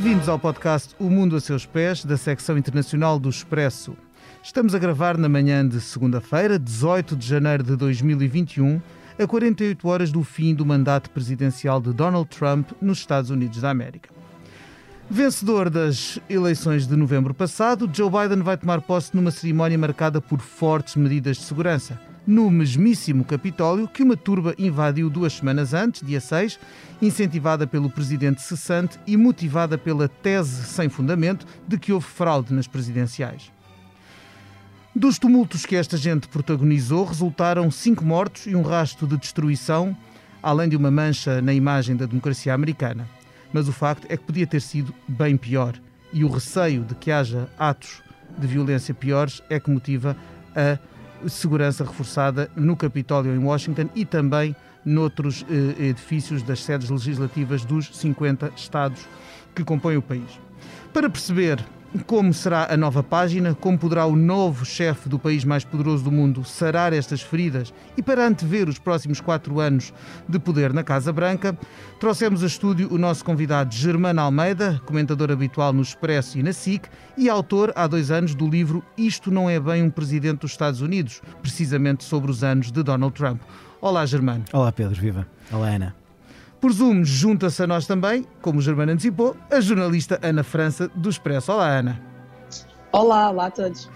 Bem-vindos ao podcast O Mundo a Seus Pés, da secção internacional do Expresso. Estamos a gravar na manhã de segunda-feira, 18 de janeiro de 2021, a 48 horas do fim do mandato presidencial de Donald Trump nos Estados Unidos da América. Vencedor das eleições de novembro passado, Joe Biden vai tomar posse numa cerimónia marcada por fortes medidas de segurança no mesmíssimo Capitólio que uma turba invadiu duas semanas antes, dia 6, incentivada pelo presidente cessante e motivada pela tese sem fundamento de que houve fraude nas presidenciais. Dos tumultos que esta gente protagonizou, resultaram cinco mortos e um rasto de destruição, além de uma mancha na imagem da democracia americana. Mas o facto é que podia ter sido bem pior, e o receio de que haja atos de violência piores é que motiva a segurança reforçada no Capitólio em Washington e também noutros eh, edifícios das sedes legislativas dos 50 estados que compõem o país. Para perceber como será a nova página, como poderá o novo chefe do país mais poderoso do mundo sarar estas feridas e para antever os próximos quatro anos de poder na Casa Branca, trouxemos a estúdio o nosso convidado Germano Almeida, comentador habitual no Expresso e na SIC e autor há dois anos do livro Isto Não É Bem um Presidente dos Estados Unidos, precisamente sobre os anos de Donald Trump. Olá, Germano. Olá, Pedro, viva. Olá, Ana. Por Zoom, junta-se a nós também, como o Germano antecipou, a jornalista Ana França do Expresso. Olá, Ana. Olá, olá a todos.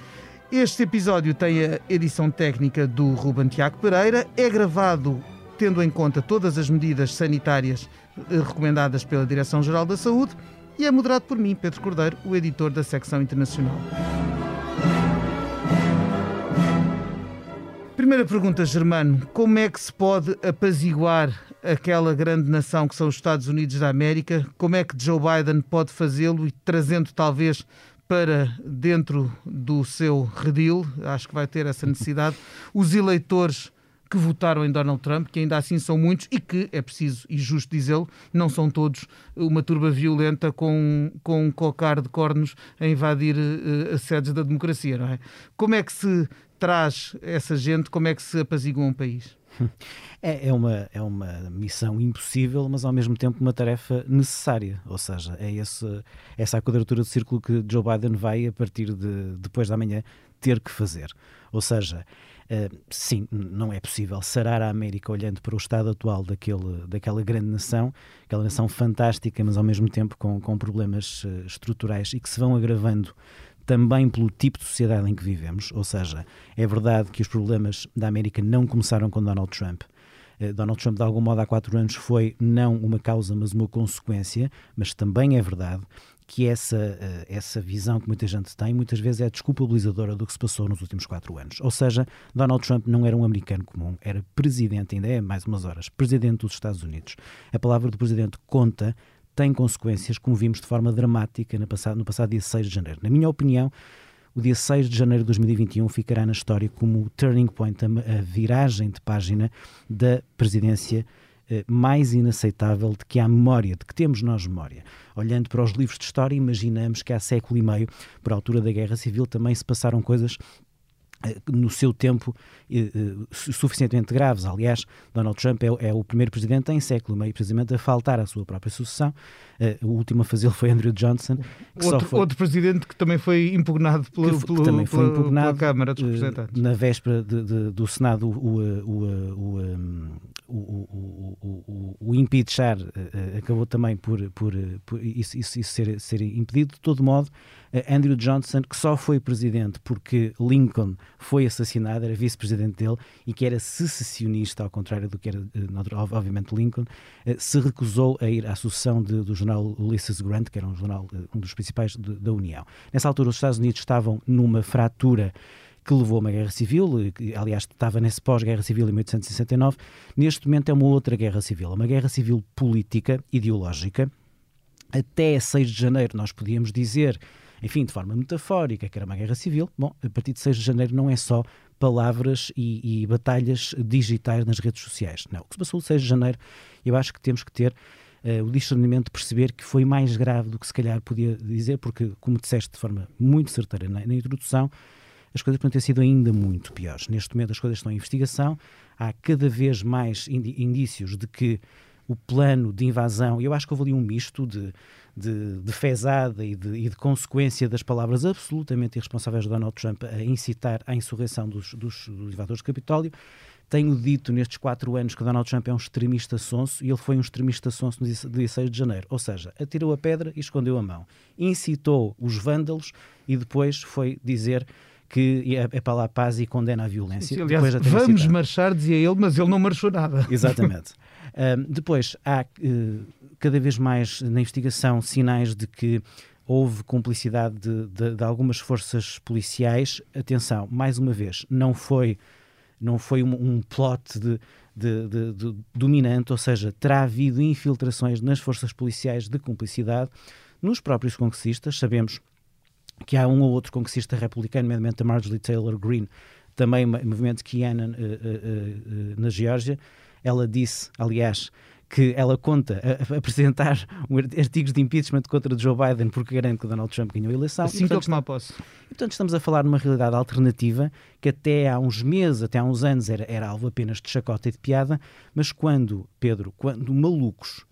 Este episódio tem a edição técnica do Ruben Tiago Pereira, é gravado tendo em conta todas as medidas sanitárias eh, recomendadas pela Direção-Geral da Saúde e é moderado por mim, Pedro Cordeiro, o editor da secção internacional. Primeira pergunta, Germano: como é que se pode apaziguar aquela grande nação que são os Estados Unidos da América? Como é que Joe Biden pode fazê-lo e trazendo talvez para dentro do seu redil, acho que vai ter essa necessidade, os eleitores que votaram em Donald Trump, que ainda assim são muitos e que, é preciso e justo dizê-lo, não são todos uma turba violenta com, com um cocar de cornos a invadir uh, as sedes da democracia, não é? Como é que se traz essa gente, como é que se apazigua um país? É, é, uma, é uma missão impossível, mas ao mesmo tempo uma tarefa necessária. Ou seja, é esse, essa a quadratura do círculo que Joe Biden vai, a partir de depois da manhã, ter que fazer. Ou seja, uh, sim, não é possível sarar a América olhando para o estado atual daquele, daquela grande nação, aquela nação fantástica, mas ao mesmo tempo com, com problemas uh, estruturais e que se vão agravando também pelo tipo de sociedade em que vivemos, ou seja, é verdade que os problemas da América não começaram com Donald Trump. Eh, Donald Trump, de algum modo, há quatro anos foi não uma causa, mas uma consequência, mas também é verdade que essa, eh, essa visão que muita gente tem, muitas vezes é desculpabilizadora do que se passou nos últimos quatro anos. Ou seja, Donald Trump não era um americano comum, era presidente, ainda é mais umas horas, presidente dos Estados Unidos. A palavra do presidente conta tem consequências, como vimos de forma dramática no passado, no passado dia 6 de janeiro. Na minha opinião, o dia 6 de janeiro de 2021 ficará na história como o turning point, a, viragem de página da presidência eh, mais inaceitável de que há memória, de que temos nós memória. Olhando para os livros de história, imaginamos que há século e meio, por altura da Guerra Civil, também se passaram coisas no seu tempo eh, eh, suficientemente graves. Aliás, Donald Trump é, é, o primeiro presidente em século meio precisamente a faltar à sua própria sucessão. o último a fazê-lo foi Andrew Johnson. Outro, foi... outro, presidente que também foi impugnado pelo, que, pelo, também foi impugnado, pela Câmara dos Representantes. Na véspera de, de, do Senado o, o, o, o, o impeachar acabou também por, por, por isso, isso, isso ser, ser impedido. De todo modo, Andrew Johnson, que só foi presidente porque Lincoln foi assassinado, era vice-presidente dele e que era secessionista, ao contrário do que era, eh, obviamente, Lincoln, eh, se recusou a ir à sucessão de, do jornal Ulysses Grant, que era um jornal, eh, um dos principais de, da União. Nessa altura, os Estados Unidos estavam numa fratura que levou a uma guerra civil, que, aliás estava nesse pós-guerra civil em 1869, neste momento é uma outra guerra civil, uma guerra civil política, ideológica. Até 6 de janeiro nós podíamos dizer enfim, de forma metafórica, que era uma guerra civil. Bom, a partir de 6 de janeiro não é só palavras e, e batalhas digitais nas redes sociais. Não, o que se passou de 6 de janeiro, eu acho que temos que ter uh, o discernimento de perceber que foi mais grave do que se calhar podia dizer, porque, como disseste de forma muito certeira na, na introdução, as coisas podem ter sido ainda muito piores. Neste momento as coisas estão em investigação, há cada vez mais indícios de que o plano de invasão. Eu acho que houve ali um misto de, de, de fezada e de, e de, consequência das palavras absolutamente irresponsáveis de Donald Trump a incitar à insurreição dos, dos, dos invasores do Capitólio. Tenho dito nestes quatro anos que Donald Trump é um extremista sonso e ele foi um extremista sonso no dia 16 de janeiro. Ou seja, atirou a pedra e escondeu a mão. Incitou os vândalos e depois foi dizer que é, é para lá a paz e condena a violência. Sim, aliás, vamos marchar, dizia ele, mas ele não marchou nada. Exatamente. Depois, há uh, cada vez mais na investigação sinais de que houve cumplicidade de, de, de, algumas forças policiais. Atenção, mais uma vez, não foi, não foi um, um plot de, de, dominante, ou seja, terá havido infiltrações nas forças policiais de cumplicidade. Nos próprios congressistas, sabemos que há um ou outro congressista republicano, nomeadamente a Marjorie Taylor Greene, também movimento Kianan uh, uh, uh, na Geórgia. Ela disse, aliás, que ela conta a, a apresentar artigos de impeachment contra Joe Biden porque garante que Donald Trump ganhou a eleição. Assim que ele tomar posse. E, portanto, estamos a falar de uma realidade alternativa que até há uns meses, até há uns anos, era, era alvo apenas de chacota e de piada, mas quando, Pedro, quando malucos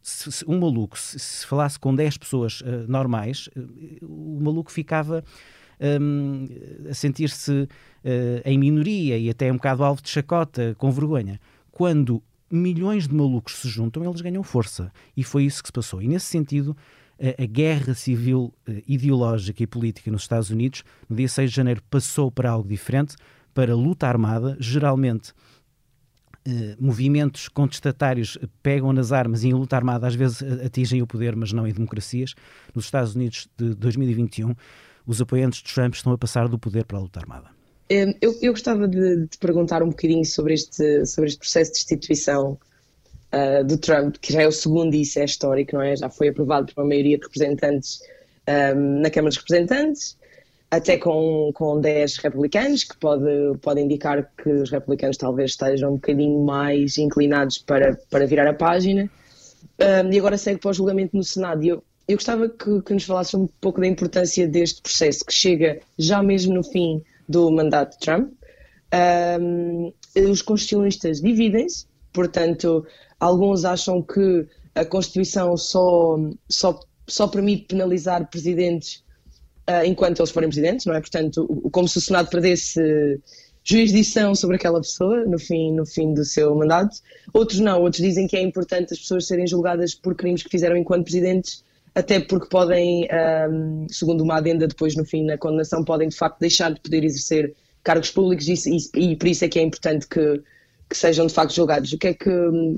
se, se, um maluco, se, se, falasse com 10 pessoas uh, normais, uh, o maluco ficava um, a sentir-se uh, em minoria e até um bocado alvo de chacota, com vergonha. Quando milhões de malucos se juntam, eles ganham força. E foi isso que se passou. E nesse sentido, a, a guerra civil ideológica e política nos Estados Unidos, no dia 6 de janeiro, passou para algo diferente, para luta armada, geralmente eh, movimentos contestatários pegam nas armas e em luta armada às vezes atingem o poder, mas não em democracias. Nos Estados Unidos de 2021, os apoiantes de Trump estão a passar do poder para a luta armada. Eu, eu gostava de, de, perguntar um bocadinho sobre este, sobre este processo de destituição uh, do Trump, que já é o segundo e isso é histórico, não é? Já foi aprovado por uma maioria de representantes um, na Câmara dos Representantes até com, com 10 republicanos, que pode, pode indicar que os republicanos talvez estejam um bocadinho mais inclinados para, para virar a página. Um, e agora segue para o julgamento no Senado. E eu, eu gostava que, que nos falasse um pouco da importância deste processo, que chega já mesmo no fim do mandato de Trump. Um, os constitucionalistas dividem-se, portanto, alguns acham que a Constituição só, só, só permite penalizar presidentes uh, enquanto eles forem presidentes, não é? Portanto, como se o Senado perdesse jurisdição sobre aquela pessoa no fim, no fim do seu mandato. Outros não, outros dizem que é importante as pessoas serem julgadas por crimes que fizeram enquanto presidentes, até porque podem, um, segundo uma adenda depois no fim na condenação, podem de facto deixar de poder exercer cargos públicos e, e, e por isso é que é importante que, que sejam de facto julgados. O que é que,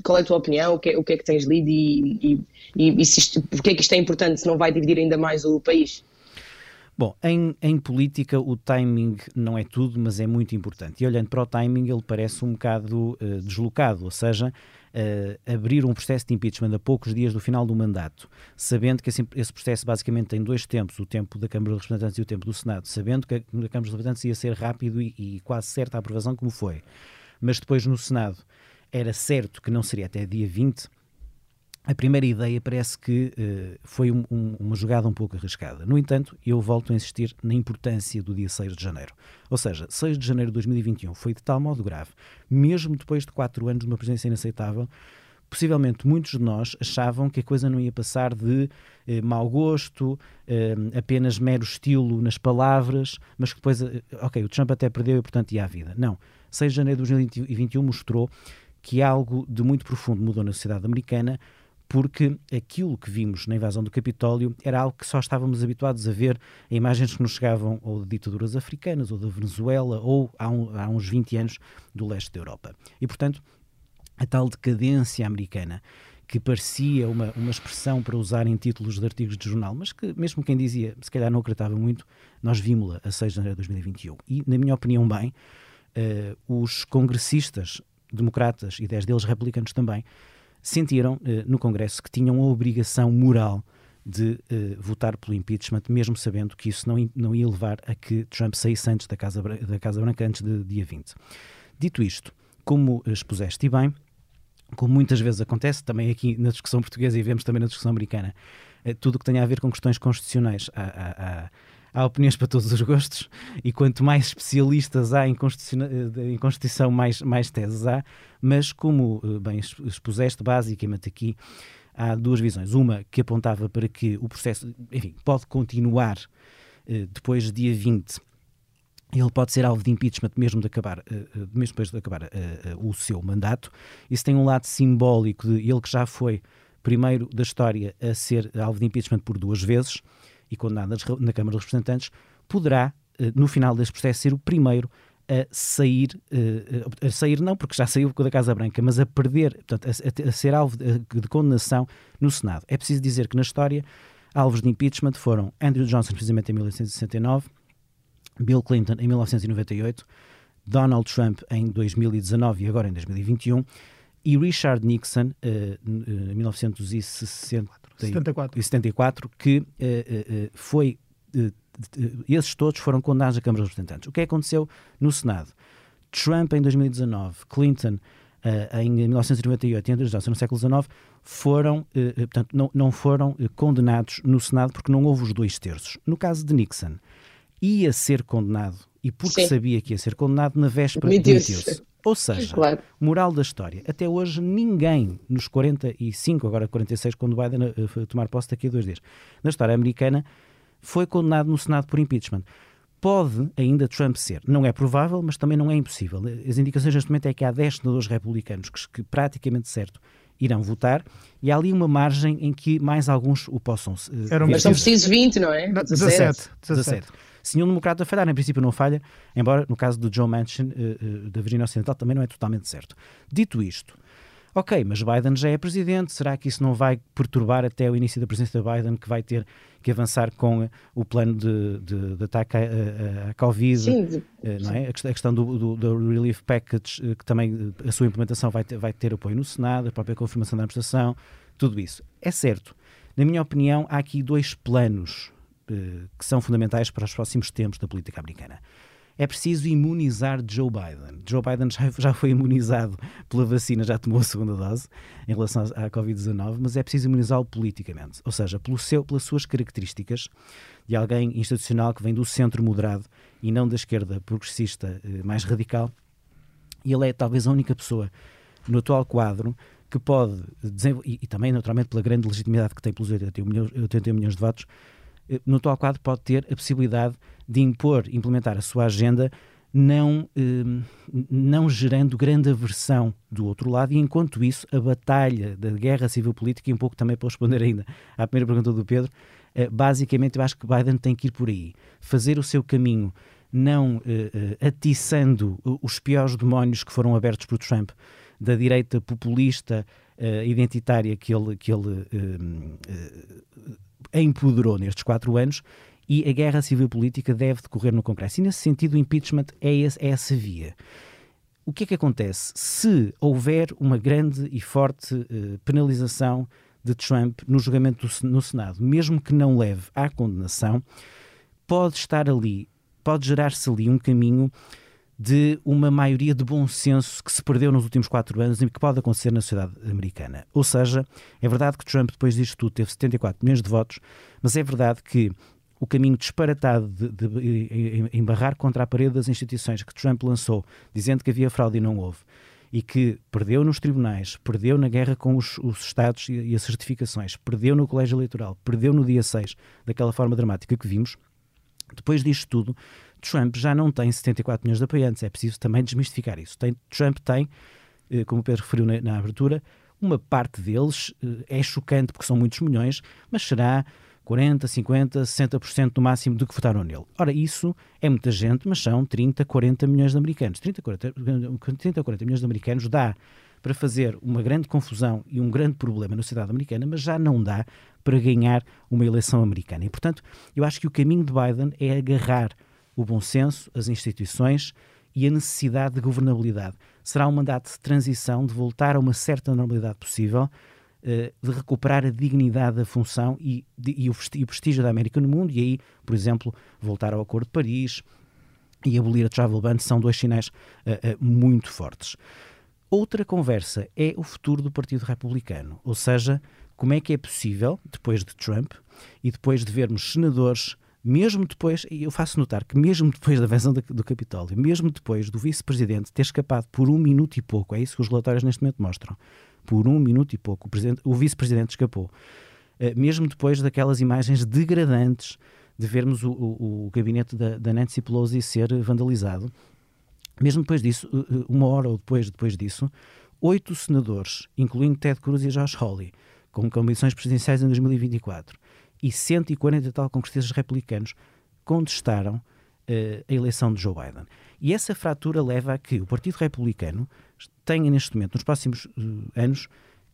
qual é a tua opinião? O que é, o que, é que tens lido e, e, e porque é que isto é importante se não vai dividir ainda mais o país? Bom, em, em política o timing não é tudo, mas é muito importante. E olhando para o timing, ele parece um bocado uh, deslocado, ou seja, uh, abrir um processo de impeachment a poucos dias do final do mandato, sabendo que esse, esse, processo basicamente tem dois tempos, o tempo da Câmara dos Representantes e o tempo do Senado, sabendo que a Câmara dos Representantes ia ser rápido e, e quase certa a aprovação, como foi. Mas depois no Senado era certo que não seria até dia 20 a primeira ideia parece que uh, foi um, um, uma jogada um pouco arriscada. No entanto, eu volto a insistir na importância do dia 6 de janeiro. Ou seja, 6 de janeiro de 2021 foi de tal modo grave, mesmo depois de quatro anos de uma presença inaceitável, possivelmente muitos de nós achavam que a coisa não ia passar de eh, mau gosto, eh, apenas mero estilo nas palavras, mas que depois, eh, ok, o Trump até perdeu e portanto ia à vida. Não. 6 de janeiro de 2021 mostrou que algo de muito profundo mudou na sociedade americana, porque aquilo que vimos na invasão do Capitólio era algo que só estávamos habituados a ver em imagens que nos chegavam ou de ditaduras africanas, ou da Venezuela, ou há, um, há uns 20 anos do leste da Europa. E, portanto, a tal decadência americana que parecia uma, uma expressão para usar em títulos de artigos de jornal, mas que mesmo quem dizia, se calhar não acreditava muito, nós vimos-la a 6 de janeiro de 2021. E, na minha opinião, bem, uh, os congressistas democratas e 10 deles republicanos também, sentiram eh, no Congresso que tinham a obrigação moral de eh, votar pelo impeachment, mesmo sabendo que isso não, não ia levar a que Trump saísse antes da Casa, da Casa Branca, antes de dia 20. Dito isto, como expuseste bem, como muitas vezes acontece, também aqui na discussão portuguesa e vemos também na discussão americana, eh, tudo o que tenha a ver com questões constitucionais há opiniões para todos os gostos e quanto mais especialistas há em Constituição, em Constituição mais, mais teses há, mas como bem expuseste basicamente aqui, há duas visões. Uma que apontava para que o processo, enfim, pode continuar depois do dia 20 ele pode ser alvo de impeachment mesmo, de acabar, mesmo depois de acabar o seu mandato. Isso tem um lado simbólico de ele que já foi primeiro da história a ser alvo de impeachment por duas vezes e condenado na Câmara dos Representantes, poderá, eh, no final deste processo, ser o primeiro a sair, eh, a sair não, porque já saiu da Casa Branca, mas a perder, portanto, a, ser alvo de, de, condenação no Senado. É preciso dizer que na história, alvos de impeachment foram Andrew Johnson, precisamente em 1969, Bill Clinton em 1998, Donald Trump em 2019 e agora em 2021, e Richard Nixon, eh, em 1974, 74, que uh, uh, foi. Uh, esses todos foram condenados à Câmara dos Representantes. O que é aconteceu no Senado? Trump em 2019, Clinton em 1998 e Andrew Johnson no século XIX foram, portanto, não, não foram condenados no Senado porque não houve os dois terços. No caso de Nixon, ia ser condenado e porque Sim. sabia que ia ser condenado, na véspera demitiu-se. Ou seja, claro. moral da história, até hoje ninguém nos 45, agora 46, quando Biden uh, tomar posse daqui a dois dias, na história americana, foi condenado no Senado por impeachment. Pode ainda Trump ser. Não é provável, mas também não é impossível. As indicações neste momento é que há 10 senadores republicanos que, que praticamente certo irão votar e há ali uma margem em que mais alguns o possam. Uh, mas são precisos 20, não é? 17. 17. 17. Se nenhum democrata falhar, em princípio não falha, embora no caso do Joe Manchin, uh, uh, da Virgínia Ocidental, também não é totalmente certo. Dito isto, ok, mas Biden já é presidente, será que isso não vai perturbar até o início da presidência de Biden, que vai ter que avançar com uh, o plano de, de, de ataque à, Covid, Sim, não é? a questão do, do, do Relief Package, que também a sua implementação vai ter, vai ter apoio no Senado, a própria confirmação da administração, tudo isso. É certo. Na minha opinião, há aqui dois planos eh, que são fundamentais para os próximos tempos da política americana. É preciso imunizar Joe Biden. Joe Biden já, foi imunizado pela vacina, já tomou a segunda dose em relação à Covid-19, mas é preciso imunizá-lo politicamente, ou seja, pelo seu, pelas suas características de alguém institucional que vem do centro moderado e não da esquerda progressista eh, mais radical. E ele é talvez a única pessoa no atual quadro que pode e, e, também naturalmente pela grande legitimidade que tem pelos 81 milhões, 81 milhões de votos, eh, no atual quadro pode ter a possibilidade de impor, implementar a sua agenda, não, eh, não gerando grande aversão do outro lado, e enquanto isso, a batalha da guerra civil política, e um pouco também para responder ainda à primeira pergunta do Pedro, eh, basicamente eu acho que Biden tem que ir por aí, fazer o seu caminho, não atiçando os piores demónios que foram abertos por Trump, da direita populista, identitária que ele, que ele empoderou nestes quatro anos e a guerra civil política deve decorrer no Congresso. E nesse sentido, o impeachment é, esse, é essa via. O que é que acontece? Se houver uma grande e forte uh, penalização de Trump no julgamento do, no Senado, mesmo que não leve à condenação, pode estar ali, pode gerar-se ali um caminho de uma maioria de bom senso que se perdeu nos últimos quatro anos e que pode acontecer na sociedade americana. Ou seja, é verdade que Trump, depois disto tudo, teve 74 milhões de votos, mas é verdade que o caminho disparatado de, de, de, embarrar contra a parede das instituições que Trump lançou, dizendo que havia fraude e não houve, e que perdeu nos tribunais, perdeu na guerra com os, os Estados e, e, as certificações, perdeu no colégio eleitoral, perdeu no dia 6, daquela forma dramática que vimos, depois disto tudo, Trump já não tem 74 milhões de apoiantes. É preciso também desmistificar isso. Tem, Trump tem, eh, como o Pedro referiu na, na abertura, uma parte deles eh, é chocante porque são muitos milhões, mas será 40, 50, 60% no máximo do que votaram nele. Ora, isso é muita gente, mas são 30, 40 milhões de americanos. 30, 40, 30, 40 milhões de americanos dá para fazer uma grande confusão e um grande problema na sociedade americana, mas já não dá para ganhar uma eleição americana. E, portanto, eu acho que o caminho de Biden é agarrar o bom senso, as instituições e a necessidade de governabilidade. Será um mandato de transição, de voltar a uma certa normalidade possível, eh, de recuperar a dignidade da função e, o, prestígio da América no mundo, e aí, por exemplo, voltar ao Acordo de Paris e abolir a travel ban são dois sinais uh, uh, muito fortes. Outra conversa é o futuro do Partido Republicano, ou seja, como é que é possível, depois de Trump e depois de vermos senadores mesmo depois, e eu faço notar que mesmo depois da invasão do, Capitólio, mesmo depois do vice-presidente ter escapado por um minuto e pouco, é isso que os relatórios neste momento mostram, por um minuto e pouco, o, o vice-presidente escapou. Uh, mesmo depois daquelas imagens degradantes de vermos o, o, o gabinete da, da, Nancy Pelosi ser vandalizado, mesmo depois disso, uh, uma hora ou depois, depois disso, oito senadores, incluindo Ted Cruz e Josh Hawley, com comissões presidenciais em 2024, e 140 e tal congressistas republicanos contestaram uh, a eleição de Joe Biden. E essa fratura leva a que o Partido Republicano tenha neste momento, nos próximos uh, anos,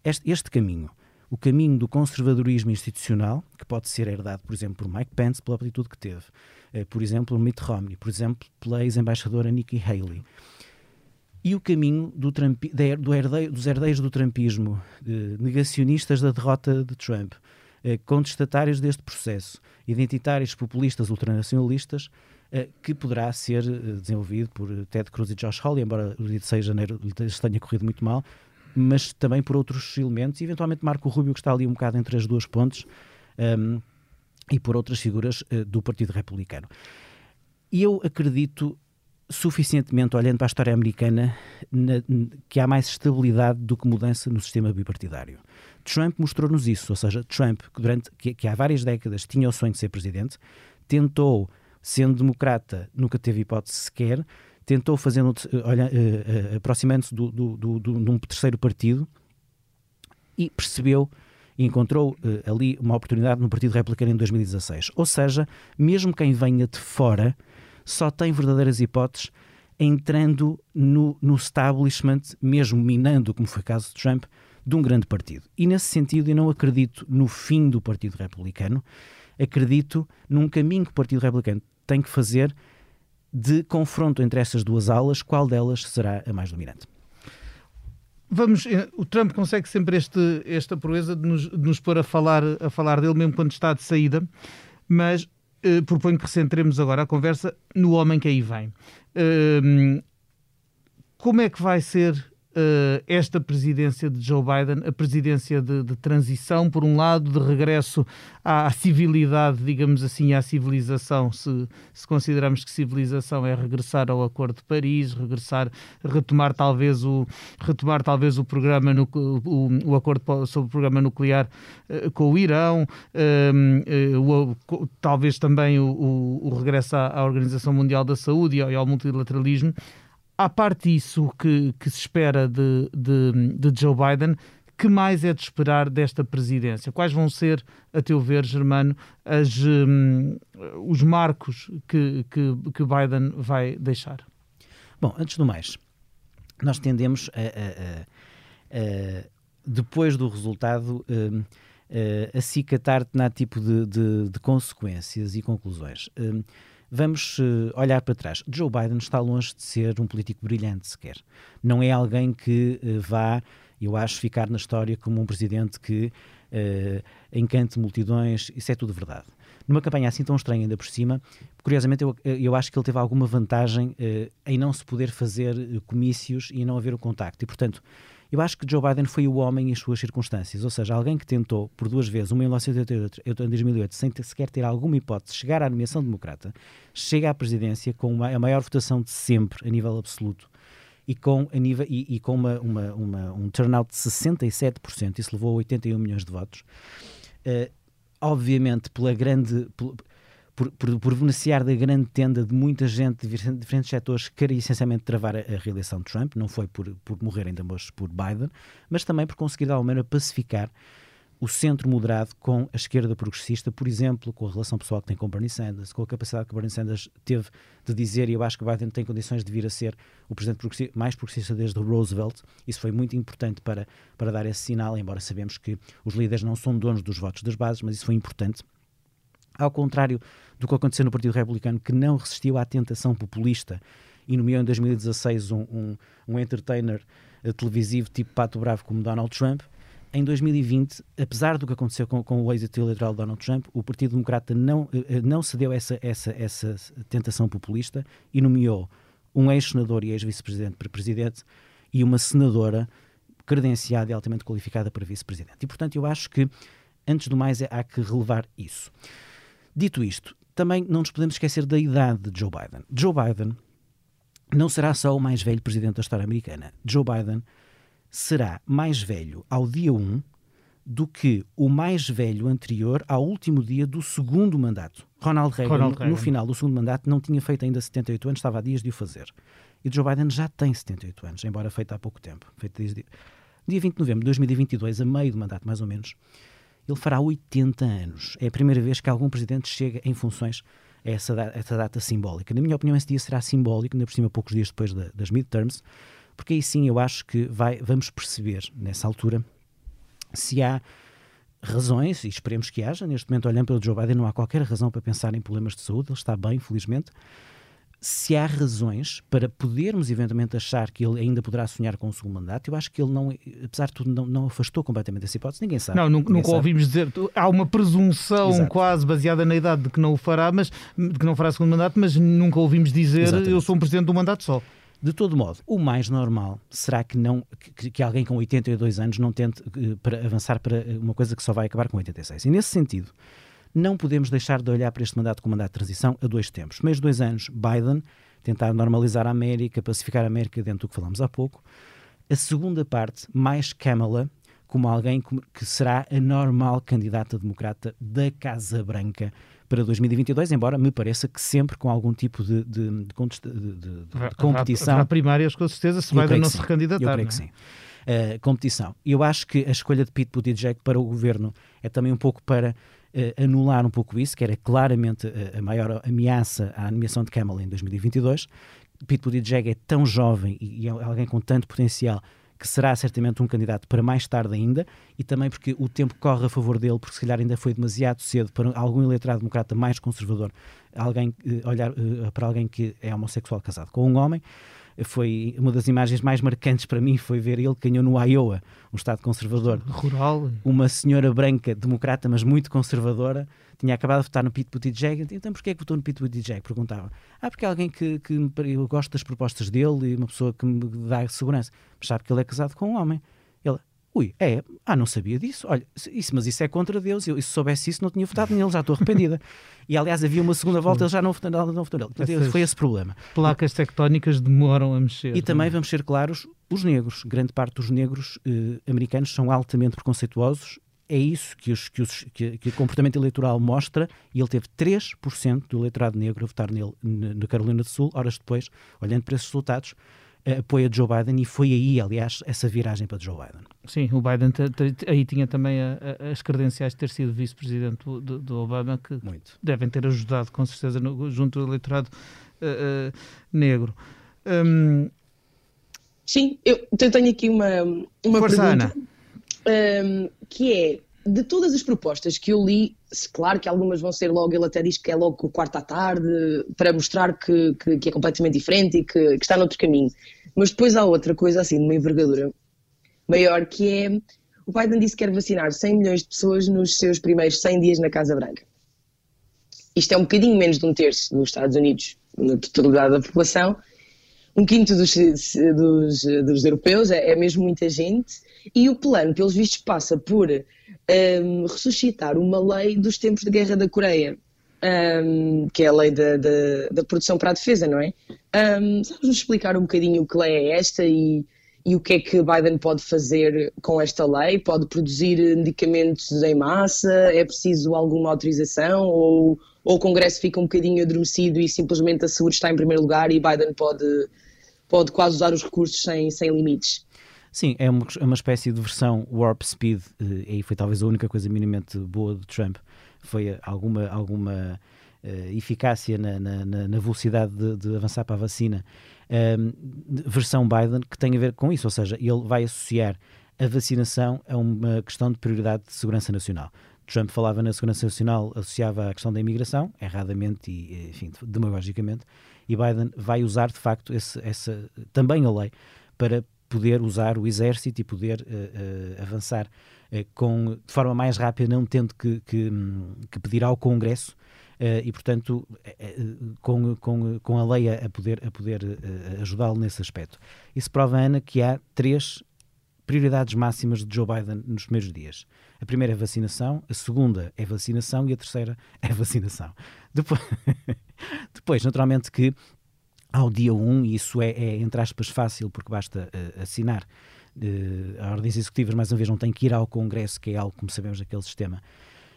este, este, caminho. O caminho do conservadorismo institucional, que pode ser herdado, por exemplo, por Mike Pence, pela atitude que teve, uh, por exemplo, Mitt Romney, por exemplo, pela ex-embaixadora Nikki Haley. E o caminho do, Trump, do dos herdeiros do trumpismo, negacionistas da derrota de Trump, eh, contestatários deste processo, identitários, populistas, ultranacionalistas, eh, que poderá ser eh, desenvolvido por Ted Cruz e Josh Hawley, embora o dia de 6 de janeiro tenha corrido muito mal, mas também por outros elementos, e eventualmente Marco Rubio, que está ali um bocado entre as duas pontes, um, ehm, e por outras figuras uh, do Partido Republicano. E eu acredito suficientemente, olhando para a história americana, na, que há mais estabilidade do que mudança no sistema bipartidário. Trump mostrou-nos isso, ou seja, Trump, que, durante, que, que, há várias décadas tinha o sonho de ser presidente, tentou, sendo democrata, nunca teve hipótese sequer, tentou fazendo, olha, uh, uh, aproximando-se do, do, do, do, de um terceiro partido e percebeu encontrou uh, ali uma oportunidade no Partido Republicano em 2016. Ou seja, mesmo quem venha de fora só tem verdadeiras hipóteses entrando no, no establishment, mesmo minando, como foi o caso de Trump, de um grande partido. E nesse sentido, eu não acredito no fim do Partido Republicano, acredito num caminho que o Partido Republicano tem que fazer de confronto entre essas duas alas, qual delas será a mais dominante. Vamos, eh, o Trump consegue sempre este, esta proeza de nos, de nos pôr a falar, a falar dele, mesmo quando está de saída, mas eh, proponho que recentremos agora a conversa no homem que aí vem. Eh, como é que vai ser uh, esta presidência de Joe Biden, a presidência de, de transição, por um lado, de regresso à, à, civilidade, digamos assim, à civilização, se, se considerarmos que civilização é regressar ao Acordo de Paris, regressar, retomar talvez o, retomar talvez o programa, no, o, o acordo sobre o programa nuclear uh, com o Irão, uh, o, talvez também o, o regresso à, à Organização Mundial da Saúde e ao multilateralismo à parte disso que, que se espera de, de, de, Joe Biden, que mais é de esperar desta presidência? Quais vão ser, a teu ver, Germano, as, um, os marcos que, que, que, Biden vai deixar? Bom, antes do mais, nós tendemos a, a, a, a depois do resultado hum, a, a cicatar determinado tipo de, de, de, consequências e conclusões. Hum, Vamos uh, olhar para trás. Joe Biden está longe de ser um político brilhante sequer. Não é alguém que uh, vá, eu acho, ficar na história como um presidente que uh, encante multidões. Isso é tudo verdade. Numa campanha assim tão estranha ainda por cima, curiosamente eu, eu acho que ele teve alguma vantagem em não se poder fazer comícios e não haver o contacto. E, portanto, eu acho que Joe Biden foi o homem e as suas circunstâncias, ou seja, alguém que tentou por duas vezes, uma em 1988 e outra em 2008, sem ter, sequer ter alguma hipótese de chegar à nomeação democrata, chega à presidência com uma, a maior votação de sempre, a nível absoluto, e com, a nível, e, e com uma, uma, uma, um turnout de 67%, isso levou a 81 milhões de votos. Uh, obviamente, pela grande por, por, beneficiar da grande tenda de muita gente de diferentes setores que queria essencialmente travar a, a, reeleição de Trump, não foi por, por morrerem ambos por Biden, mas também por conseguir de alguma maneira pacificar o centro moderado com a esquerda progressista, por exemplo, com a relação pessoal que tem com Bernie Sanders, com a capacidade que Bernie Sanders teve de dizer, e eu acho que Biden tem condições de vir a ser o presidente progressista, mais progressista desde Roosevelt. Isso foi muito importante para, para dar esse sinal, embora sabemos que os líderes não são donos dos votos das bases, mas isso foi importante. Ao contrário do que aconteceu no Partido Republicano, que não resistiu à tentação populista e nomeou em 2016 um, um, um entertainer uh, televisivo tipo Pato Bravo como Donald Trump, em 2020, apesar do que aconteceu com, com o êxito eleitoral de Donald Trump, o Partido Democrata não, uh, não cedeu essa, essa, essa tentação populista e nomeou um ex-senador e ex-vice-presidente para presidente e uma senadora credenciada e altamente qualificada para vice-presidente. E, portanto, eu acho que, antes do mais, há que relevar isso. Dito isto, também não nos podemos esquecer da idade de Joe Biden. Joe Biden não será só o mais velho presidente da história americana. Joe Biden será mais velho ao dia 1 do que o mais velho anterior ao último dia do segundo mandato. Ronald Reagan, Ronald Reagan, no final do segundo mandato, não tinha feito ainda 78 anos, estava a dias de o fazer. E Joe Biden já tem 78 anos, embora feito há pouco tempo. Feito desde dia 20 de novembro de 2022, a meio do mandato mais ou menos, ele fará 80 anos. É a primeira vez que algum presidente chega em funções a essa, data, essa data simbólica. Na minha opinião, esse dia será simbólico, ainda por cima, poucos dias depois da, das midterms, porque aí sim eu acho que vai, vamos perceber, nessa altura, se há razões, e esperemos que haja, neste momento olhando pelo Joe Biden não há qualquer razão para pensar em problemas de saúde, ele está bem, felizmente, se há razões para podermos eventualmente achar que ele ainda poderá sonhar com o segundo mandato, eu acho que ele não, apesar de tudo, não, não afastou completamente essa hipótese, ninguém sabe. Não, nunca, nunca ouvimos dizer, há uma presunção Exato. quase baseada na idade de que não o fará, mas de que não fará segundo mandato, mas nunca ouvimos dizer Exatamente. eu sou um presidente de um mandato só. De todo modo, o mais normal será que não que, que, alguém com 82 anos não tente uh, para avançar para uma coisa que só vai acabar com 86. E nesse sentido, não podemos deixar de olhar para este mandato como mandato de transição a dois tempos. Primeiros dois anos, Biden tentar normalizar a América, pacificar a América dentro do que falámos há pouco. A segunda parte, mais Kamala, como alguém que será a normal candidata democrata da Casa Branca para 2022, embora me pareça que sempre com algum tipo de, de, de, de competição. Haverá primárias, com certeza, se Biden não se recandidatar. Eu creio é? que sim. Uh, competição. Eu acho que a escolha de Pete Buttigieg para o governo é também um pouco para uh, anular um pouco isso, que era claramente a, a maior ameaça à nomeação de Kamala em 2022. Pete Buttigieg é tão jovem e, e é alguém com tanto potencial que será certamente um candidato para mais tarde ainda, e também porque o tempo corre a favor dele, porque se calhar ainda foi demasiado cedo para algum eleitorado democrata mais conservador alguém, uh, olhar para alguém que é homossexual casado com um homem foi uma das imagens mais marcantes para mim foi ver ele que ganhou no Iowa, um estado conservador. Rural. Uma senhora branca, democrata, mas muito conservadora, tinha acabado de votar no Pete Buttigieg. Então porquê é que votou no Pete Buttigieg? Perguntava. Ah, porque é alguém que, que eu gosto das propostas dele e uma pessoa que me dá segurança. Mas sabe que ele é casado com um homem. Ui, é, ah, não sabia disso. Olha, isso, mas isso é contra Deus. Eu, se soubesse isso, não tinha votado nele, já estou arrependida. e aliás, havia uma segunda volta, ele já não votou, não votou nele. Essas foi esse problema. Placas tectónicas demoram a mexer. E também, vamos ser claros, os negros, grande parte dos negros eh, americanos são altamente preconceituosos. É isso que, os, que, os, que, que, o comportamento eleitoral mostra, e ele teve 3% do eleitorado negro a votar nele na Carolina do Sul. Horas depois, olhando para esses resultados, apoia Joe Biden e foi aí, aliás, essa viragem para Joe Biden. Sim, o Biden aí tinha também a, a, as credenciais de ter sido vice-presidente do, do, Obama, que Muito. devem ter ajudado com certeza no, junto ao eleitorado uh, uh, negro. Um... Sim, eu, eu, tenho aqui uma, uma Força, pergunta um, que é de todas as propostas que eu li, claro que algumas vão ser logo, ele até diz que é logo o quarto à tarde, para mostrar que, que, que é completamente diferente e que, que, está noutro caminho. Mas depois há outra coisa assim, de uma envergadura maior, que é o Biden disse que quer vacinar 100 milhões de pessoas nos seus primeiros 100 dias na Casa Branca. Isto é um bocadinho menos de um terço dos Estados Unidos, na totalidade da população. Um quinto dos, dos, dos europeus, é, é mesmo muita gente. E o plano, pelos vistos, passa por um, ressuscitar uma lei dos tempos de guerra da Coreia, um, que é a lei da, da, da, produção para a defesa, não é? Um, Sabes-nos explicar um bocadinho o que lei é esta e, e o que é que Biden pode fazer com esta lei? Pode produzir medicamentos em massa? É preciso alguma autorização? Ou, ou o Congresso fica um bocadinho adormecido e simplesmente a saúde está em primeiro lugar e Biden pode, pode quase usar os recursos sem, sem limites? Sim, é uma, é uma espécie de versão warp speed, e eh, aí foi talvez a única coisa minimamente boa de Trump, foi alguma, alguma uh, eficácia na, na, na velocidade de, de, avançar para a vacina. Um, versão Biden que tem a ver com isso, ou seja, ele vai associar a vacinação a uma questão de prioridade de segurança nacional. Trump falava na segurança nacional, associava a questão da imigração, erradamente e, enfim, demagogicamente, e Biden vai usar, de facto, esse, essa, também a lei para poder usar o exército e poder uh, uh, avançar com, de forma mais rápida, não tendo que, que, que pedir ao Congresso e, portanto, com, com, com a lei a poder, a poder ajudá-lo nesse aspecto. Isso prova, Ana, que há três prioridades máximas de Joe Biden nos primeiros dias. A primeira é vacinação, a segunda é vacinação e a terceira é vacinação. Depois, depois naturalmente que ao dia 1, e isso é, é entre aspas fácil porque basta assinar uh, a ordens executivas, mais uma vez não tem que ir ao Congresso, que é algo, como sabemos, daquele sistema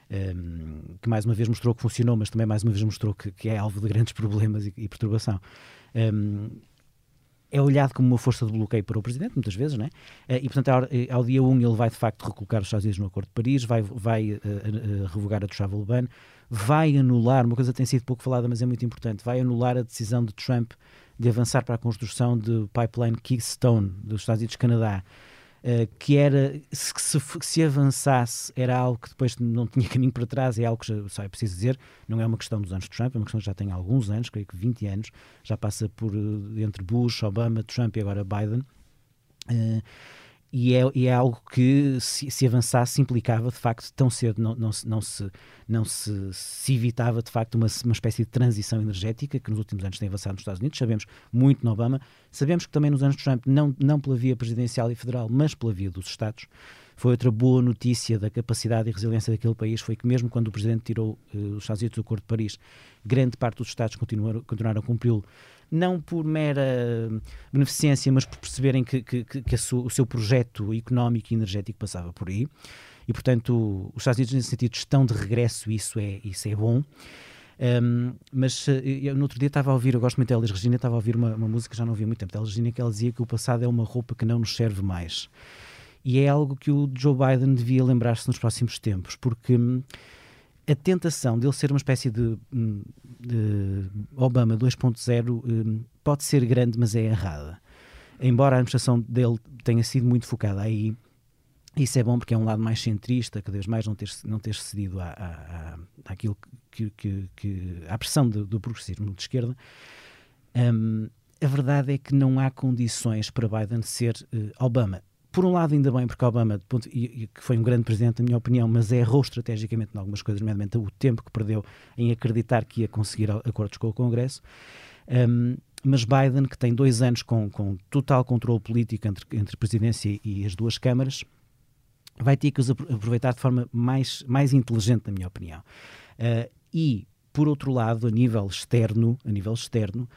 um, ehm, que mais uma vez mostrou que funcionou, mas também mais uma vez mostrou que, que é alvo de grandes problemas e, e perturbação. Um, ehm, é olhado como uma força de bloqueio para o Presidente, muitas vezes, é? Eh, e, portanto, ao, eh, dia 1 ele vai, de facto, recolocar os Estados Unidos no Acordo de Paris, vai, vai uh, uh, revogar a travel ban, vai anular, uma coisa que tem sido pouco falada, mas é muito importante, vai anular a decisão de Trump de avançar para a construção do pipeline Keystone dos Estados Unidos-Canadá, Uh, que era, se, se, se, avançasse, era algo que depois não tinha caminho para trás, é algo que só é preciso dizer, não é uma questão dos anos de Trump, é uma questão que já tem alguns anos, creio que 20 anos, já passa por uh, entre Bush, Obama, Trump e agora Biden. Uh, e é, e é algo que, se, se, avançasse, implicava de facto tão cedo, não, não, não, se, não se, se evitava de facto uma, uma espécie de transição energética que nos últimos anos tem avançado nos Estados Unidos. Sabemos muito no Obama, sabemos que também nos anos de Trump, não, não pela via presidencial e federal, mas pela via dos Estados. Foi outra boa notícia da capacidade e resiliência daquele país, foi que mesmo quando o Presidente tirou uh, os Estados Unidos do Acordo de Paris, grande parte dos Estados continuaram, continuaram a cumpri-lo não por mera beneficência, mas por perceberem que, que, que o seu projeto económico e energético passava por aí. E, portanto, os Estados Unidos, nesse sentido, estão de regresso, isso é, isso é bom. Um, mas eh, eu, no outro dia estava a ouvir, eu gosto muito Elis Regina, estava a ouvir uma, uma música já não ouvi muito tempo da Regina, que ela dizia que o passado é uma roupa que não nos serve mais. E é algo que o Joe Biden devia lembrar-se nos próximos tempos, porque hum, a tentação dele ser uma espécie de, hum, de Obama 2.0 hum, pode ser grande, mas é errada. Embora a administração dele tenha sido muito focada aí, isso é bom porque é um lado mais centrista, cada vez mais não ter, não ter cedido à, à, àquilo que, que, que, à pressão do, do progressismo de esquerda. Um, a verdade é que não há condições para Biden ser uh, Obama por um lado, ainda bem, porque Obama, ponto, e, e, foi um grande presidente, na minha opinião, mas errou estrategicamente em algumas coisas, nomeadamente o tempo que perdeu em acreditar que ia conseguir acordos com o Congresso. Um, mas Biden, que tem dois anos com, com total controle político entre, entre presidência e as duas câmaras, vai ter que os aproveitar de forma mais, mais inteligente, na minha opinião. Uh, e, por outro lado, a nível externo, a nível externo,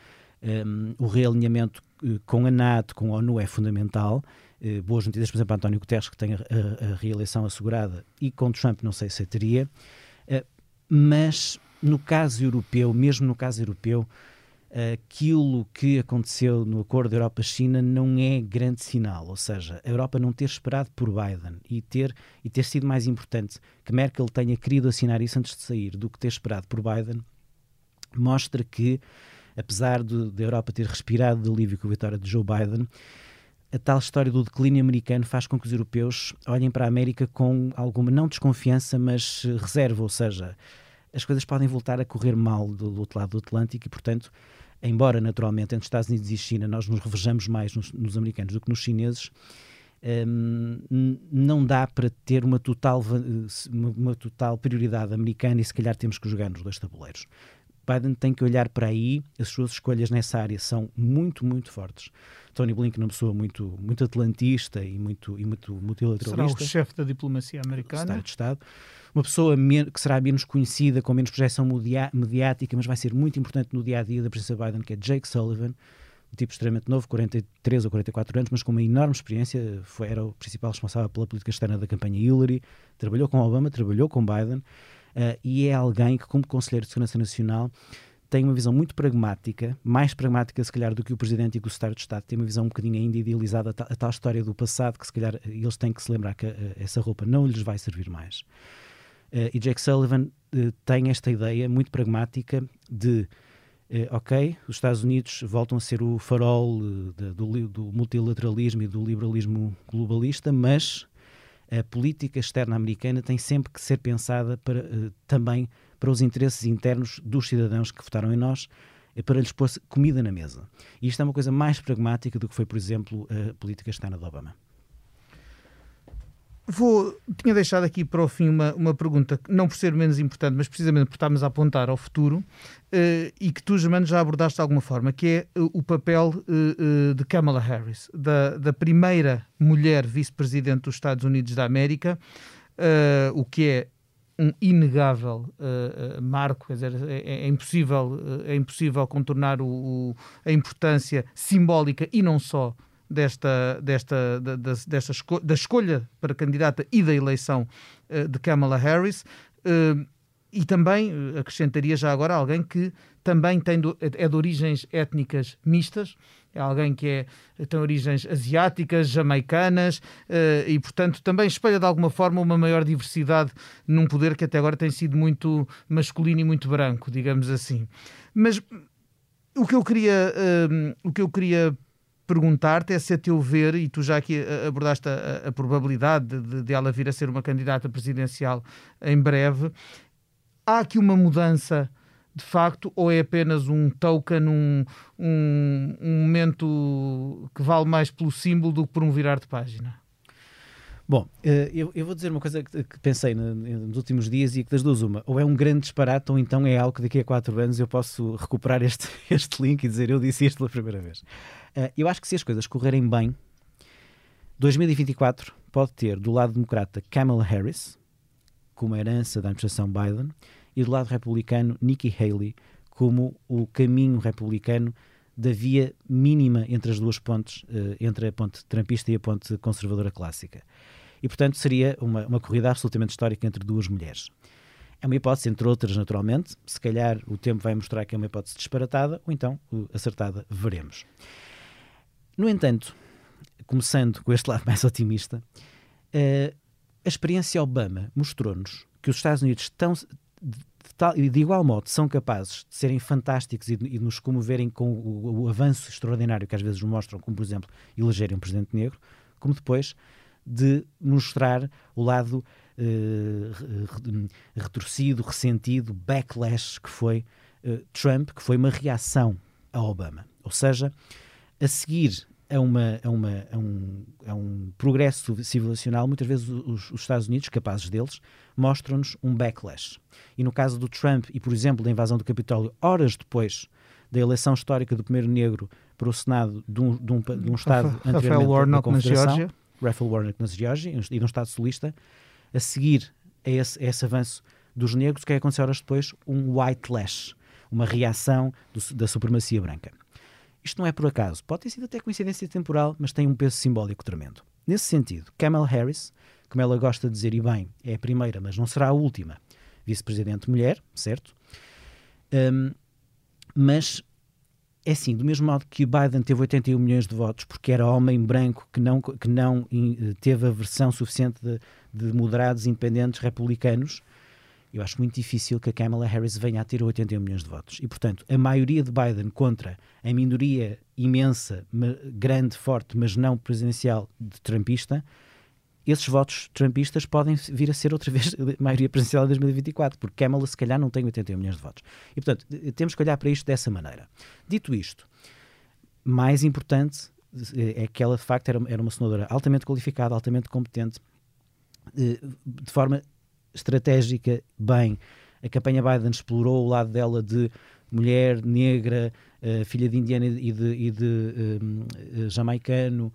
um, o realinhamento uh, com a NATO, com a ONU é fundamental. Eh, boas notícias, por exemplo, António Guterres, que tem a, a, a, reeleição assegurada, e com Trump não sei se teria, eh, mas no caso europeu, mesmo no caso europeu, aquilo que aconteceu no acordo Europa-China não é grande sinal, ou seja, a Europa não ter esperado por Biden e ter, e ter sido mais importante que Merkel tenha querido assinar isso antes de sair do que ter esperado por Biden, mostra que, apesar da Europa ter respirado de alívio com a vitória de Joe Biden, a tal história do declínio americano faz com que os europeus olhem para a América com alguma, não desconfiança, mas reserva, ou seja, as coisas podem voltar a correr mal do, do outro lado do Atlântico e, portanto, embora naturalmente entre Estados Unidos e China nós nos revejamos mais nos, nos americanos do que nos chineses, um, não dá para ter uma total, uma, uma total prioridade americana e se calhar temos que jogar nos dois tabuleiros. Biden tem que olhar para aí, as suas escolhas nessa área são muito, muito fortes. Tony Blinken é uma pessoa muito, muito atlantista e muito, e muito multilateralista. Será o chefe da diplomacia americana? Estado de Estado. Uma pessoa que será menos conhecida, com menos projeção mediática, mas vai ser muito importante no dia a dia da presença Biden, que é Jake Sullivan, um tipo extremamente novo, 43 ou 44 anos, mas com uma enorme experiência. Foi, era o principal responsável pela política externa da campanha Hillary, trabalhou com Obama, trabalhou com Biden uh, e é alguém que, como Conselheiro de Segurança Nacional, tem uma visão muito pragmática, mais pragmática se calhar do que o Presidente e o Secretário de Estado, tem uma visão um bocadinho ainda idealizada, a tal, a tal história do passado, que se calhar eles têm que se lembrar que uh, essa roupa não lhes vai servir mais. Uh, e Jake Sullivan uh, tem esta ideia muito pragmática de ok, os Estados Unidos voltam a ser o farol do, do multilateralismo e do liberalismo globalista, mas a política externa americana tem sempre que ser pensada para, uh, também para os interesses internos dos cidadãos que votaram em nós, uh, para lhes pôr comida na mesa. E isto é uma coisa mais pragmática do que foi, por exemplo, a política externa de Obama. Vou, tinha deixado aqui para o fim uma, uma pergunta, não por ser menos importante, mas precisamente por estarmos a apontar ao futuro, uh, e que tu, Germano, já abordaste de alguma forma, que é uh, o papel uh, de Kamala Harris, da, da primeira mulher vice-presidente dos Estados Unidos da América, o que é um inegável marco, quer dizer, é, é impossível, é impossível contornar o, o, a importância simbólica e não só desta, desta, da, desta esco da escolha para candidata e da eleição uh, de Kamala Harris. Uh, e também eh, acrescentaria já agora alguém que também tem do, é de origens étnicas mistas, é alguém que é, tem origens asiáticas, jamaicanas uh, e, portanto, também espelha de alguma forma uma maior diversidade num poder que até agora tem sido muito masculino e muito branco, digamos assim. Mas o que eu queria, uh, o que eu queria perguntar-te é se a teu ver, e tu já aqui eh, abordaste a, a probabilidade de, de, ela vir a ser uma candidata presidencial em breve, há aqui uma mudança de facto ou é apenas um token, um, um, um momento que vale mais pelo símbolo do que por um virar de página? Bom, eh, eu, eu, vou dizer uma coisa que, pensei nos últimos dias e que das duas uma, ou é um grande disparate ou então é algo que daqui a quatro anos eu posso recuperar este, este link e dizer eu disse isto pela primeira vez. Eh, eu acho que se as coisas correrem bem, 2024 pode ter do lado democrata Kamala Harris, como herança da administração Biden, e do lado republicano Nikki Haley, como o caminho republicano da via mínima entre as duas pontes, eh, entre a ponte trampista e a ponte conservadora clássica e, portanto, seria uma, uma corrida absolutamente histórica entre duas mulheres. É uma hipótese, entre outras, naturalmente. Se calhar o tempo vai mostrar que é uma hipótese disparatada, ou então acertada, veremos. No entanto, começando com este lado mais otimista, uh, a experiência Obama mostrou-nos que os Estados Unidos estão de, de, igual modo são capazes de serem fantásticos e de, e de nos comoverem com o, o, avanço extraordinário que às vezes mostram, como por exemplo elegerem um presidente negro, como depois de mostrar o lado uh, retorcido, ressentido, backlash que foi uh, Trump, que foi uma reação a Obama. Ou seja, a seguir a, uma, a, uma, a, um, a um progresso civilizacional, muitas vezes os, os Estados Unidos, capazes deles, mostram-nos um backlash. E no caso do Trump e, por exemplo, da invasão do Capitólio, horas depois da eleição histórica do primeiro negro para o Senado de um, de um, de um Estado Rafael anteriormente Warnock na Geórgia Raphael Warnock na Geórgia e num Estado solista, a seguir a esse, a esse avanço dos negros, o que é acontecer horas depois? Um white lash, uma reação do, da supremacia branca. Isto não é por acaso, pode ter sido até coincidência temporal, mas tem um peso simbólico tremendo. Nesse sentido, Kamala Harris, como ela gosta de dizer, e bem, é a primeira, mas não será a última, vice-presidente mulher, certo? Um, mas é assim, do mesmo modo que Biden teve 81 milhões de votos porque era homem branco que não, que não teve a versão suficiente de, de moderados independentes republicanos, eu acho muito difícil que a Kamala Harris venha a ter 81 milhões de votos. E, portanto, a maioria de Biden contra a minoria imensa, grande, forte, mas não presidencial de Trumpista, esses votos trumpistas podem vir a ser outra vez a maioria presidencial de 2024, porque Kamala se calhar não tem 81 milhões de votos. E, portanto, temos que olhar para isto dessa maneira. Dito isto, mais importante é que ela, de facto, era, era uma senadora altamente qualificada, altamente competente, eh, de forma estratégica, bem. A campanha Biden explorou o lado dela de mulher, negra, eh, filha de indiana e de, e de um, eh, jamaicano,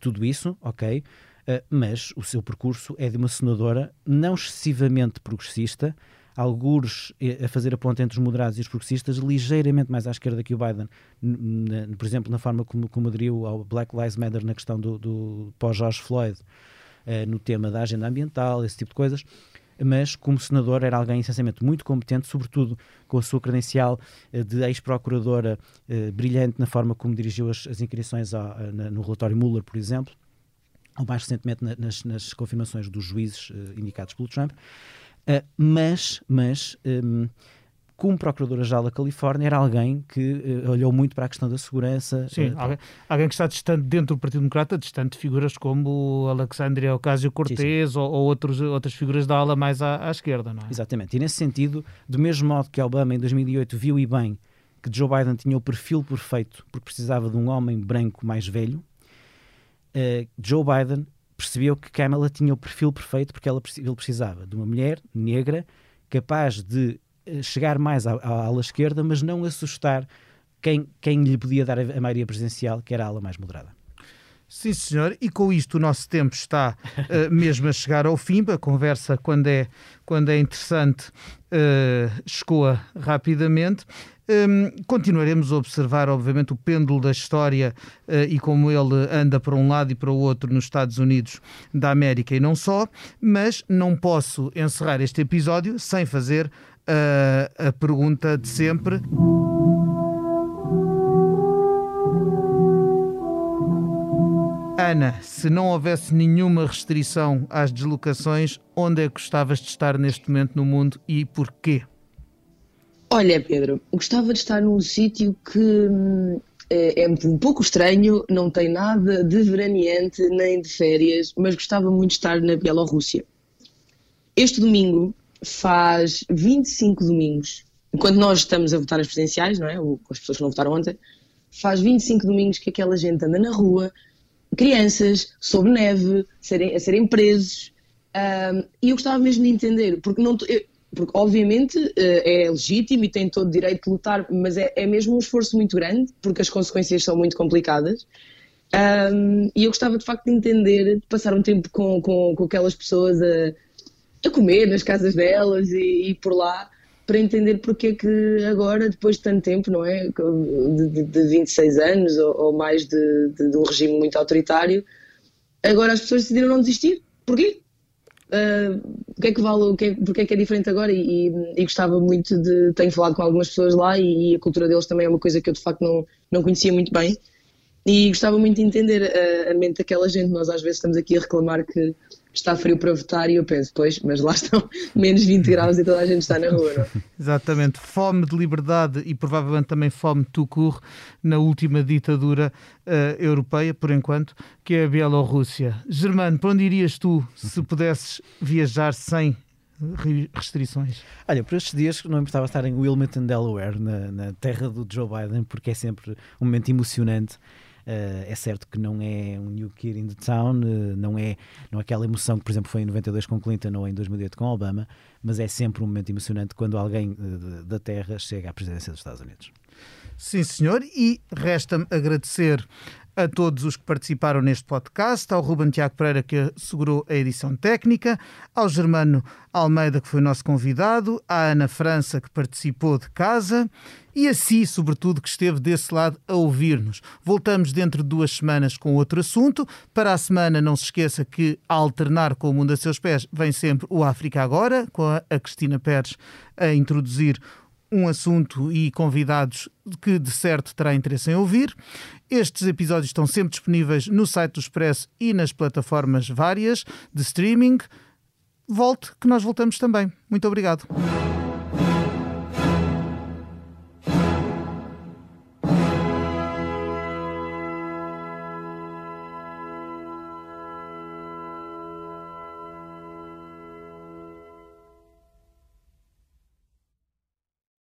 tudo isso, ok eh, mas o seu percurso é de uma senadora não excessivamente progressista, alguns a fazer a ponte entre os moderados e os progressistas, ligeiramente mais à esquerda que o Biden, por exemplo, na forma como, como aderiu ao Black Lives Matter na questão do, do pós-George Floyd, uh, no tema da agenda ambiental, esse tipo de coisas, mas como senador era alguém essencialmente muito competente, sobretudo com a sua credencial uh, de ex-procuradora uh, brilhante na forma como dirigiu as, as inquirições a, na, no relatório Mueller, por exemplo, ou mais recentemente nas, nas confirmações dos juízes indicados pelo Trump, mas, mas um, como Procuradora-Geral da Califórnia, era alguém que uh, olhou muito para a questão da segurança. Sim, alguém, alguém, que está distante dentro do Partido Democrata, distante de figuras como Alexandria Ocasio-Cortez ou, ou outros, outras figuras da ala mais à, à, esquerda, não é? Exatamente. E nesse sentido, do mesmo modo que Obama em 2008 viu e bem que Joe Biden tinha o perfil perfeito porque precisava de um homem branco mais velho, uh, Joe Biden percebeu que Kamala tinha o perfil perfeito porque ela, ele precisava de uma mulher negra capaz de chegar mais à, à ala esquerda, mas não assustar quem, quem lhe podia dar a, maioria presidencial, que era a ala mais moderada. Sim, senhor, e com isto o nosso tempo está uh, mesmo a chegar ao fim. A conversa, quando é, quando é interessante, uh, escoa rapidamente. Um, continuaremos a observar, obviamente, o pêndulo da história uh, e como ele anda para um lado e para o outro nos Estados Unidos da América e não só, mas não posso encerrar este episódio sem fazer uh, a pergunta de sempre. Ana, se não houvesse nenhuma restrição às deslocações, onde é que gostavas de estar neste momento no mundo e porquê? Olha, Pedro, gostava de estar num sítio que hum, é, é, um pouco estranho, não tem nada de veraneante nem de férias, mas gostava muito de estar na Bielorrússia. Este domingo faz 25 domingos, enquanto nós estamos a votar nas presidenciais, não é? Ou as pessoas que não votaram ontem, faz 25 domingos que aquela gente anda na rua, crianças, sob neve, serem, a serem presos. Um, e eu gostava mesmo de entender, porque, não, eu, porque obviamente uh, é legítimo e tem todo o direito de lutar, mas é, é, mesmo um esforço muito grande, porque as consequências são muito complicadas. Um, e eu gostava de facto de entender, de passar um tempo com, com, com aquelas pessoas a, a, comer nas casas delas e, e por lá, para entender porque é que agora, depois de tanto tempo, não é? De, de, de 26 anos ou, ou mais de, de, de, um regime muito autoritário, agora as pessoas decidiram não desistir. Porquê? Uh, o que é que vale, o que é, porque é que é diferente agora? E, e, gostava muito de. Tenho falado com algumas pessoas lá e, e, a cultura deles também é uma coisa que eu de facto não, não conhecia muito bem. E gostava muito de entender a, a mente daquela gente. Nós às vezes estamos aqui a reclamar que está frio para votar e eu penso, pois, mas lá estão menos 20 graus e toda a gente está na rua. Não? É? Exatamente, fome de liberdade e provavelmente também fome de tucur na última ditadura uh, europeia, por enquanto, que é a Bielorrússia. Germano, para onde irias tu se pudesses viajar sem restrições? Olha, por estes dias não me importava estar em Wilmington, Delaware, na, na terra do Joe Biden, porque é sempre um momento emocionante é certo que não é um New Kid in the Town, uh, não, é, não é aquela emoção que, por exemplo, foi em 92 com Clinton ou em 2008 com Obama, mas é sempre um momento emocionante quando alguém uh, da Terra chega à presidência dos Estados Unidos. Sim, senhor, e resta-me agradecer a todos os que participaram neste podcast, ao Ruben Tiago Pereira, que assegurou a edição técnica, ao Germano Almeida, que foi o nosso convidado, à Ana França, que participou de casa, e a si, sobretudo, que esteve desse lado a ouvir-nos. Voltamos dentro de duas semanas com outro assunto. Para a semana, não se esqueça que, a alternar com o Mundo a Seus Pés, vem sempre o África Agora, com a Cristina Pérez a introduzir um assunto e convidados que de certo terá interesse em ouvir. Estes episódios estão sempre disponíveis no site do Expresso e nas plataformas várias de streaming. Volte, que nós voltamos também. Muito obrigado.